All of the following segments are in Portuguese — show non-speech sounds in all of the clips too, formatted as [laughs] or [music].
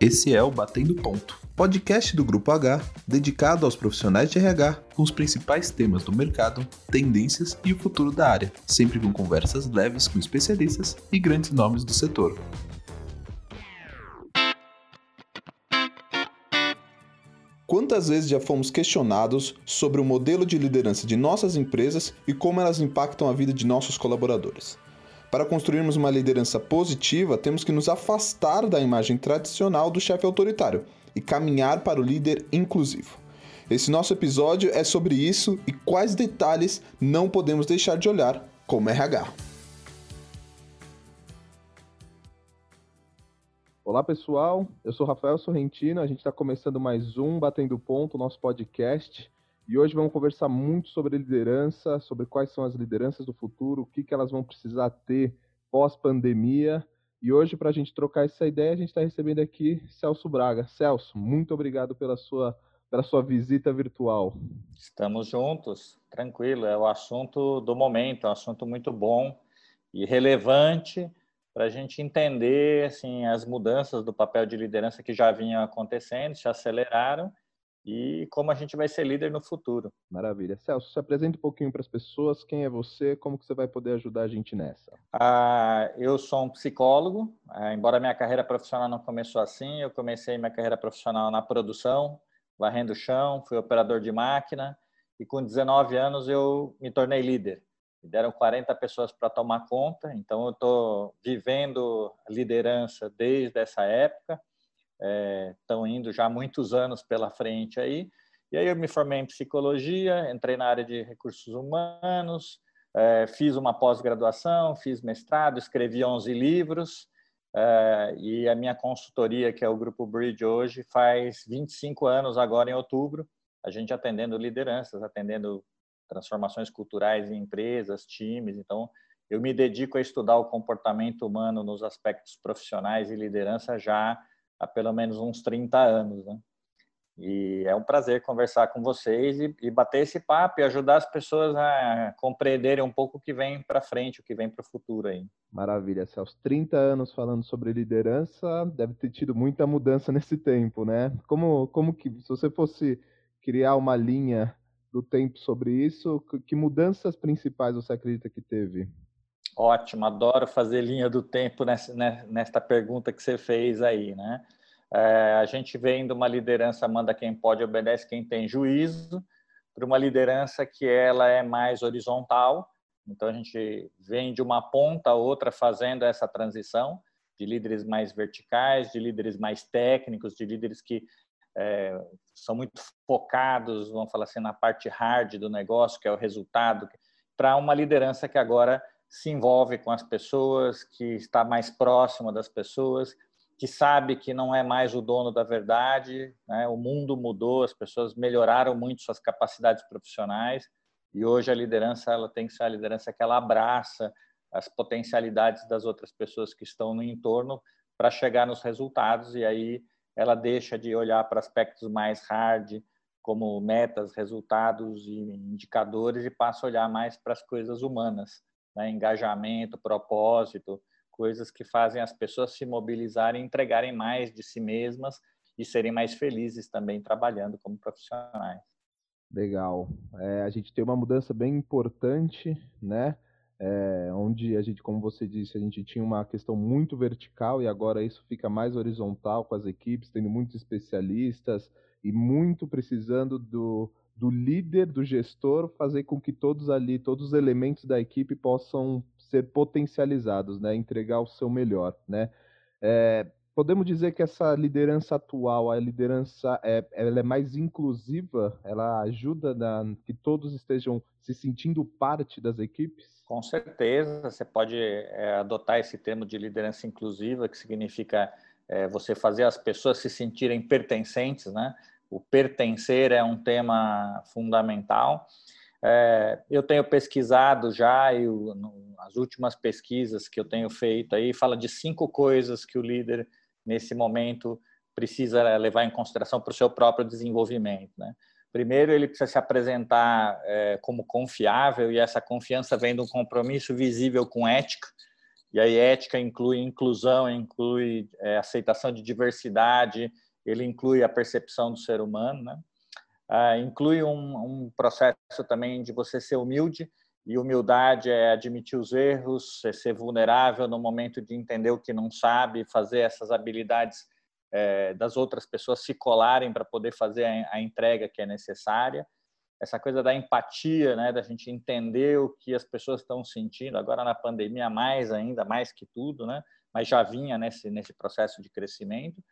Esse é o Batendo Ponto, podcast do Grupo H, dedicado aos profissionais de RH, com os principais temas do mercado, tendências e o futuro da área, sempre com conversas leves com especialistas e grandes nomes do setor. Quantas vezes já fomos questionados sobre o modelo de liderança de nossas empresas e como elas impactam a vida de nossos colaboradores? Para construirmos uma liderança positiva, temos que nos afastar da imagem tradicional do chefe autoritário e caminhar para o líder inclusivo. Esse nosso episódio é sobre isso e quais detalhes não podemos deixar de olhar como RH. Olá pessoal, eu sou Rafael Sorrentino, a gente está começando mais um Batendo Ponto, nosso podcast. E hoje vamos conversar muito sobre liderança, sobre quais são as lideranças do futuro, o que, que elas vão precisar ter pós-pandemia. E hoje, para a gente trocar essa ideia, a gente está recebendo aqui Celso Braga. Celso, muito obrigado pela sua, pela sua visita virtual. Estamos juntos, tranquilo. É o assunto do momento, é um assunto muito bom e relevante para a gente entender assim, as mudanças do papel de liderança que já vinham acontecendo, se aceleraram e como a gente vai ser líder no futuro. Maravilha. Celso, se apresenta um pouquinho para as pessoas, quem é você, como que você vai poder ajudar a gente nessa? Ah, eu sou um psicólogo, ah, embora minha carreira profissional não começou assim, eu comecei minha carreira profissional na produção, varrendo o chão, fui operador de máquina e com 19 anos eu me tornei líder. Me deram 40 pessoas para tomar conta, então eu estou vivendo liderança desde essa época estão é, indo já muitos anos pela frente aí. E aí eu me formei em psicologia, entrei na área de recursos humanos, é, fiz uma pós-graduação, fiz mestrado, escrevi 11 livros, é, e a minha consultoria, que é o Grupo Bridge hoje, faz 25 anos agora em outubro, a gente atendendo lideranças, atendendo transformações culturais em empresas, times, então eu me dedico a estudar o comportamento humano nos aspectos profissionais e liderança já há pelo menos uns 30 anos. Né? E é um prazer conversar com vocês e, e, bater esse papo e ajudar as pessoas a compreenderem um pouco o que vem para frente, o que vem para o futuro aí. Maravilha, Celso. 30 anos falando sobre liderança, deve ter tido muita mudança nesse tempo, né? Como, como que, se você fosse criar uma linha do tempo sobre isso, que mudanças principais você acredita que teve? Ótimo, adoro fazer linha do tempo nessa, né, nesta pergunta que você fez aí, né? É, a gente vem de uma liderança manda quem pode, obedece quem tem juízo, para uma liderança que ela é mais horizontal. Então a gente vem de uma ponta a outra fazendo essa transição de líderes mais verticais, de líderes mais técnicos, de líderes que é, são muito focados, vamos falar assim, na parte hard do negócio, que é o resultado, para uma liderança que agora se envolve com as pessoas, que está mais próxima das pessoas, que sabe que não é mais o dono da verdade. Né? O mundo mudou, as pessoas melhoraram muito suas capacidades profissionais e hoje a liderança ela tem que ser a liderança que ela abraça as potencialidades das outras pessoas que estão no entorno para chegar nos resultados e aí ela deixa de olhar para aspectos mais hard como metas, resultados e indicadores e passa a olhar mais para as coisas humanas né? engajamento, propósito, coisas que fazem as pessoas se mobilizarem, entregarem mais de si mesmas e serem mais felizes também trabalhando como profissionais. Legal. É, a gente tem uma mudança bem importante, né? É, onde a gente, como você disse, a gente tinha uma questão muito vertical e agora isso fica mais horizontal com as equipes, tendo muitos especialistas e muito precisando do, do líder, do gestor, fazer com que todos ali, todos os elementos da equipe possam ser potencializados, né? Entregar o seu melhor, né? É, podemos dizer que essa liderança atual, a liderança é, ela é mais inclusiva, ela ajuda na, que todos estejam se sentindo parte das equipes? Com certeza, você pode é, adotar esse termo de liderança inclusiva, que significa é, você fazer as pessoas se sentirem pertencentes, né? O pertencer é um tema fundamental. É, eu tenho pesquisado já, e o, no, as últimas pesquisas que eu tenho feito aí fala de cinco coisas que o líder, nesse momento, precisa levar em consideração para o seu próprio desenvolvimento. Né? Primeiro, ele precisa se apresentar é, como confiável, e essa confiança vem de um compromisso visível com ética. E aí ética inclui inclusão, inclui é, aceitação de diversidade, ele inclui a percepção do ser humano, né? Ah, inclui um, um, processo também de você ser humilde, e humildade é admitir os erros, é ser vulnerável no momento de entender o que não sabe, fazer essas habilidades é, das outras pessoas se colarem para poder fazer a, a entrega que é necessária essa coisa da empatia, né, da gente entender o que as pessoas estão sentindo, agora na pandemia mais ainda, mais que tudo, né, mas já vinha nesse, nesse processo de crescimento.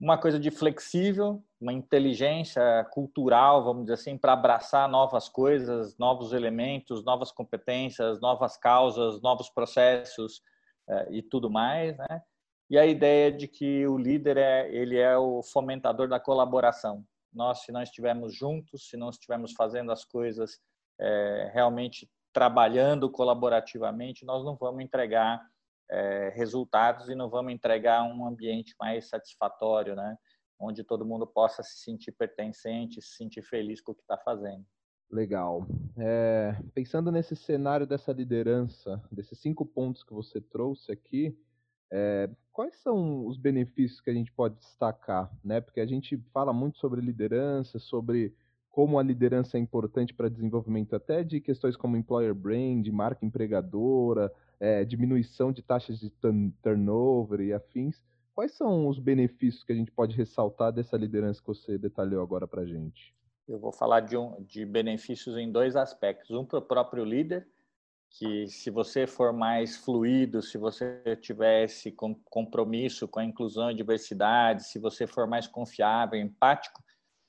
Uma coisa de flexível, uma inteligência cultural, vamos dizer assim, para abraçar novas coisas, novos elementos, novas competências, novas causas, novos processos eh, e tudo mais, né? E a ideia de que o líder é ele é o fomentador da colaboração, nós, se não estivermos juntos, se não estivermos fazendo as coisas é, realmente trabalhando colaborativamente, nós não vamos entregar é, resultados e não vamos entregar um ambiente mais satisfatório, né? onde todo mundo possa se sentir pertencente, se sentir feliz com o que está fazendo. Legal. É, pensando nesse cenário dessa liderança, desses cinco pontos que você trouxe aqui, é, quais são os benefícios que a gente pode destacar, né? Porque a gente fala muito sobre liderança, sobre como a liderança é importante para desenvolvimento até de questões como employer brand, marca empregadora, é, diminuição de taxas de turnover e afins. Quais são os benefícios que a gente pode ressaltar dessa liderança que você detalhou agora para a gente? Eu vou falar de, um, de benefícios em dois aspectos. Um para o próprio líder, que se você for mais fluido, se você tiver esse compromisso com a inclusão e diversidade, se você for mais confiável, empático,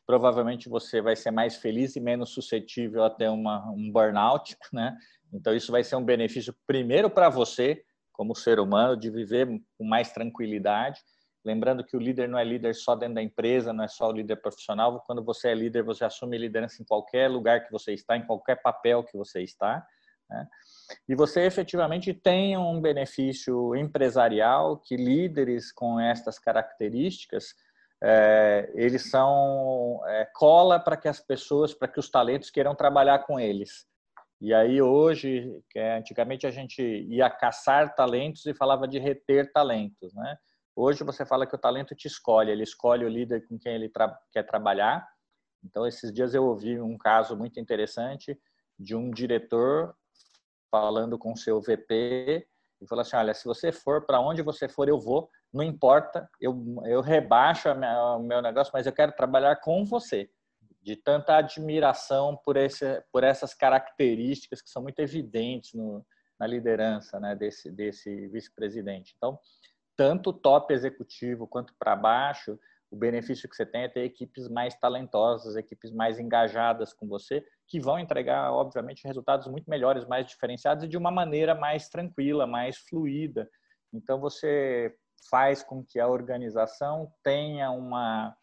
provavelmente você vai ser mais feliz e menos suscetível a ter uma, um burnout, né? Então isso vai ser um benefício primeiro para você como ser humano de viver com mais tranquilidade, lembrando que o líder não é líder só dentro da empresa, não é só o líder profissional. Quando você é líder, você assume liderança em qualquer lugar que você está, em qualquer papel que você está. Né? E você efetivamente tem um benefício empresarial que líderes com estas características é, eles são é, cola para que as pessoas, para que os talentos queiram trabalhar com eles. E aí hoje, é, antigamente a gente ia caçar talentos e falava de reter talentos, né? Hoje você fala que o talento te escolhe, ele escolhe o líder com quem ele tra quer trabalhar. Então esses dias eu ouvi um caso muito interessante de um diretor falando com seu VP e falou assim: olha, se você for para onde você for, eu vou, não importa, eu, eu rebaixo minha, o meu negócio, mas eu quero trabalhar com você. De tanta admiração por, esse, por essas características que são muito evidentes no, na liderança né, desse, desse vice-presidente. Então, tanto top executivo quanto para baixo, o benefício que você tem é ter equipes mais talentosas, equipes mais engajadas com você, que vão entregar, obviamente, resultados muito melhores, mais diferenciados e de uma maneira mais tranquila, mais fluida. Então, você faz com que a organização tenha uma,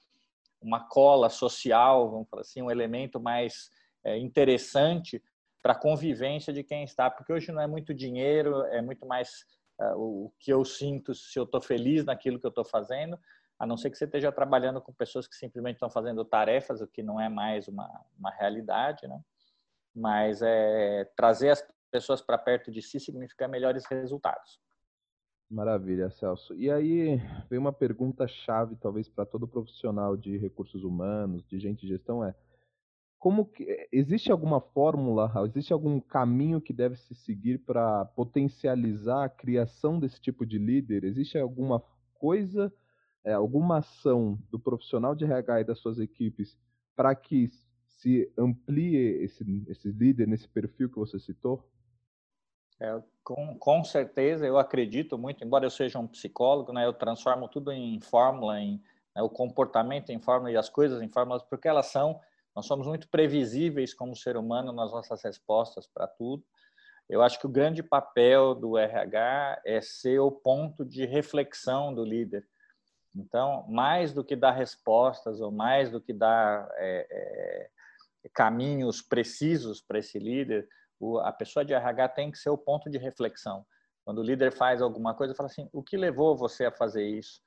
uma cola social, vamos falar assim, um elemento mais é, interessante para a convivência de quem está, porque hoje não é muito dinheiro, é muito mais uh, o que eu sinto se eu estou feliz naquilo que eu estou fazendo, a não ser que você esteja trabalhando com pessoas que simplesmente estão fazendo tarefas, o que não é mais uma, uma realidade, né? Mas é, trazer as pessoas para perto de si significa melhores resultados. Maravilha, Celso. E aí vem uma pergunta chave, talvez para todo profissional de recursos humanos, de gente de gestão, é como que existe alguma fórmula, existe algum caminho que deve se seguir para potencializar a criação desse tipo de líder? Existe alguma coisa é, alguma ação do profissional de RH e das suas equipes para que se amplie esse, esse líder nesse perfil que você citou? É, com, com certeza, eu acredito muito, embora eu seja um psicólogo, né, eu transformo tudo em fórmula, em né, o comportamento em fórmula e as coisas em fórmulas, porque elas são, nós somos muito previsíveis como ser humano nas nossas respostas para tudo. Eu acho que o grande papel do RH é ser o ponto de reflexão do líder. Então, mais do que dar respostas ou mais do que dar é, é, caminhos precisos para esse líder, o, a pessoa de RH tem que ser o ponto de reflexão. Quando o líder faz alguma coisa, fala assim: o que levou você a fazer isso?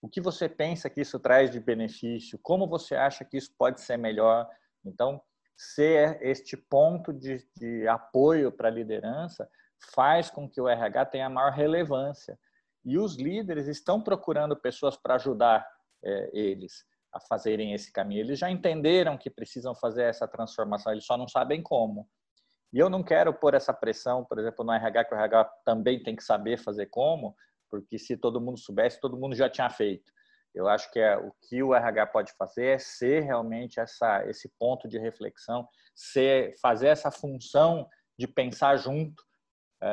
O que você pensa que isso traz de benefício? Como você acha que isso pode ser melhor? Então, ser este ponto de, de apoio para a liderança faz com que o RH tenha maior relevância. E os líderes estão procurando pessoas para ajudar é, eles a fazerem esse caminho. Eles já entenderam que precisam fazer essa transformação, eles só não sabem como. E eu não quero pôr essa pressão, por exemplo, no RH, que o RH também tem que saber fazer como, porque se todo mundo soubesse, todo mundo já tinha feito. Eu acho que é, o que o RH pode fazer é ser realmente essa, esse ponto de reflexão, ser, fazer essa função de pensar junto,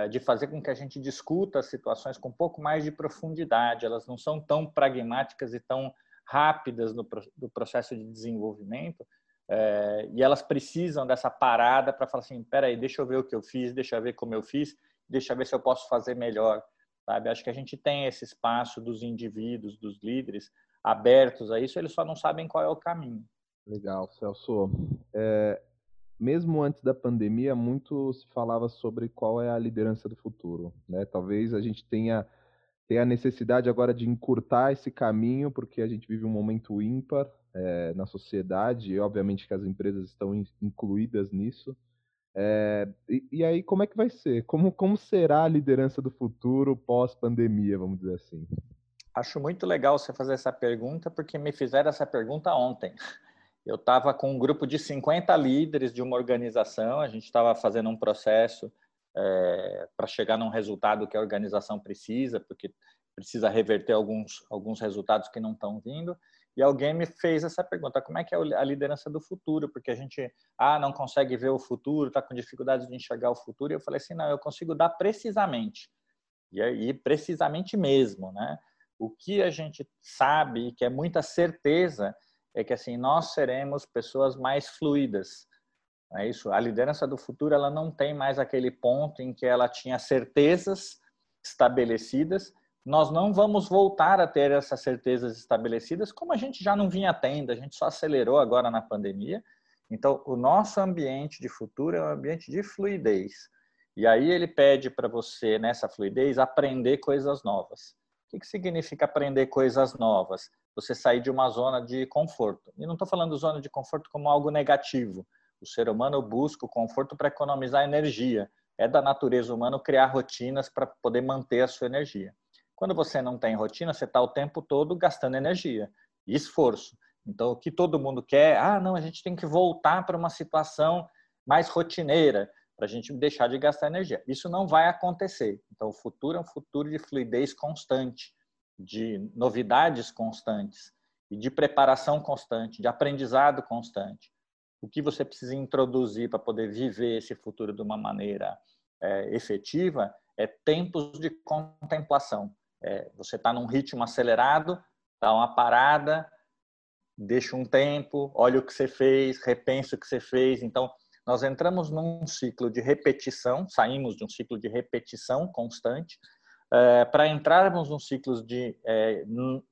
de fazer com que a gente discuta as situações com um pouco mais de profundidade. Elas não são tão pragmáticas e tão rápidas no, processo de desenvolvimento, é, e elas precisam dessa parada para falar assim, peraí, deixa eu ver o que eu fiz, deixa eu ver como eu fiz, deixa eu ver se eu posso fazer melhor, sabe? Acho que a gente tem esse espaço dos indivíduos, dos líderes, abertos a isso, eles só não sabem qual é o caminho. Legal, Celso. É, mesmo antes da pandemia, muito se falava sobre qual é a liderança do futuro, né? Talvez a gente tenha tem a necessidade agora de encurtar esse caminho, porque a gente vive um momento ímpar é, na sociedade, e obviamente que as empresas estão in, incluídas nisso. É, e, e, aí, como é que vai ser? Como, como será a liderança do futuro pós-pandemia, vamos dizer assim? Acho muito legal você fazer essa pergunta, porque me fizeram essa pergunta ontem. [laughs] Eu estava com um grupo de 50 líderes de uma organização, a gente estava fazendo um processo é, para chegar num resultado que a organização precisa, porque precisa reverter alguns, alguns resultados que não estão vindo. E alguém me fez essa pergunta: como é que é a liderança do futuro? Porque a gente ah, não consegue ver o futuro, está com dificuldade de enxergar o futuro. E eu falei assim: não, eu consigo dar precisamente. E precisamente mesmo, né? O que a gente sabe que é muita certeza é que assim nós seremos pessoas mais fluidas, é isso. A liderança do futuro ela não tem mais aquele ponto em que ela tinha certezas estabelecidas. Nós não vamos voltar a ter essas certezas estabelecidas, como a gente já não vinha tendo. A gente só acelerou agora na pandemia. Então, o nosso ambiente de futuro é um ambiente de fluidez. E aí ele pede para você, nessa fluidez, aprender coisas novas. O que significa aprender coisas novas? Você sair de uma zona de conforto. E não estou falando zona de conforto como algo negativo o ser humano busca o conforto para economizar energia. É da natureza humana criar rotinas para poder manter a sua energia. Quando você não tem rotina, você está o tempo todo gastando energia e esforço. Então, o que todo mundo quer, ah, não, a gente tem que voltar para uma situação mais rotineira para a gente deixar de gastar energia. Isso não vai acontecer. Então, o futuro é um futuro de fluidez constante, de novidades constantes e de preparação constante, de aprendizado constante o que você precisa introduzir para poder viver esse futuro de uma maneira é, efetiva é tempos de contemplação. É, você está num ritmo acelerado, dá uma parada, deixa um tempo, olha o que você fez, repensa o que você fez. Então, nós entramos num ciclo de repetição, saímos de um ciclo de repetição constante, é, para entrarmos num ciclo de é,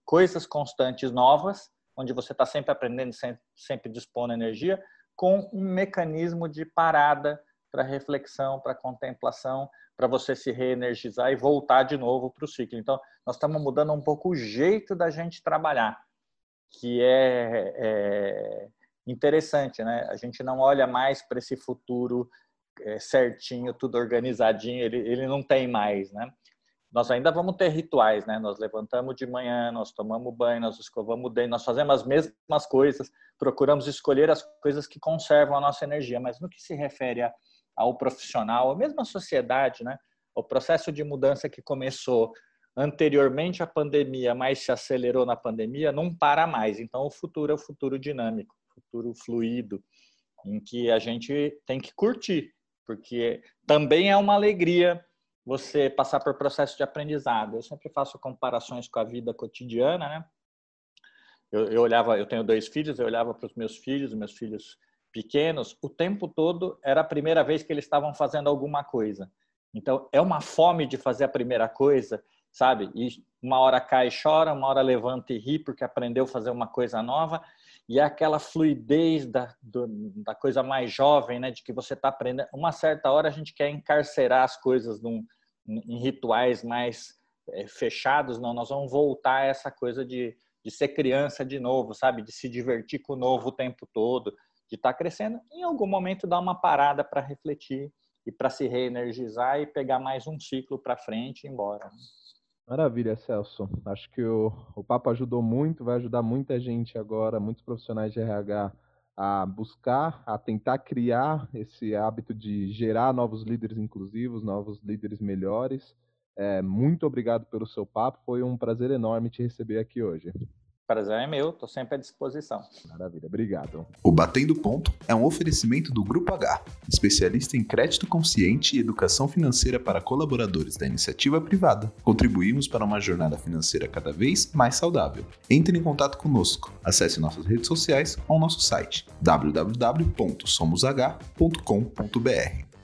coisas constantes novas, onde você está sempre aprendendo, sempre, sempre dispondo energia, com um mecanismo de parada para reflexão, para contemplação, para você se reenergizar e voltar de novo para o ciclo. Então, nós estamos mudando um pouco o jeito da gente trabalhar, que é, é interessante, né? A gente não olha mais para esse futuro é, certinho, tudo organizadinho, ele, ele não tem mais, né? Nós ainda vamos ter rituais, né? Nós levantamos de manhã, nós tomamos banho, nós escovamos o dente, nós fazemos as mesmas coisas, procuramos escolher as coisas que conservam a nossa energia. Mas no que se refere ao profissional, a mesma sociedade, né? O processo de mudança que começou anteriormente à pandemia, mas se acelerou na pandemia, não para mais. Então, o futuro é o futuro dinâmico, futuro fluido, em que a gente tem que curtir, porque também é uma alegria você passar por processo de aprendizado. Eu sempre faço comparações com a vida cotidiana, né? Eu, eu olhava, eu tenho dois filhos, eu olhava para os meus filhos, meus filhos pequenos, o tempo todo era a primeira vez que eles estavam fazendo alguma coisa. Então, é uma fome de fazer a primeira coisa, sabe? E uma hora cai e chora, uma hora levanta e ri porque aprendeu a fazer uma coisa nova. E é aquela fluidez da, do, da coisa mais jovem, né? De que você está aprendendo. Uma certa hora a gente quer encarcerar as coisas num, em rituais mais é, fechados, não, nós vamos voltar a essa coisa de, de ser criança de novo, sabe? De se divertir com o novo o tempo todo, de estar tá crescendo. Em algum momento dar uma parada para refletir e para se reenergizar e pegar mais um ciclo para frente e ir embora. Maravilha, Celso. Acho que o, o papo ajudou muito, vai ajudar muita gente agora, muitos profissionais de RH a buscar, a tentar criar esse hábito de gerar novos líderes inclusivos, novos líderes melhores. É, muito obrigado pelo seu papo, foi um prazer enorme te receber aqui hoje. Prazer é meu, estou sempre à disposição. Maravilha, obrigado. O Batendo Ponto é um oferecimento do Grupo H, especialista em crédito consciente e educação financeira para colaboradores da iniciativa privada. Contribuímos para uma jornada financeira cada vez mais saudável. Entre em contato conosco. Acesse nossas redes sociais ou nosso site www.somosh.com.br.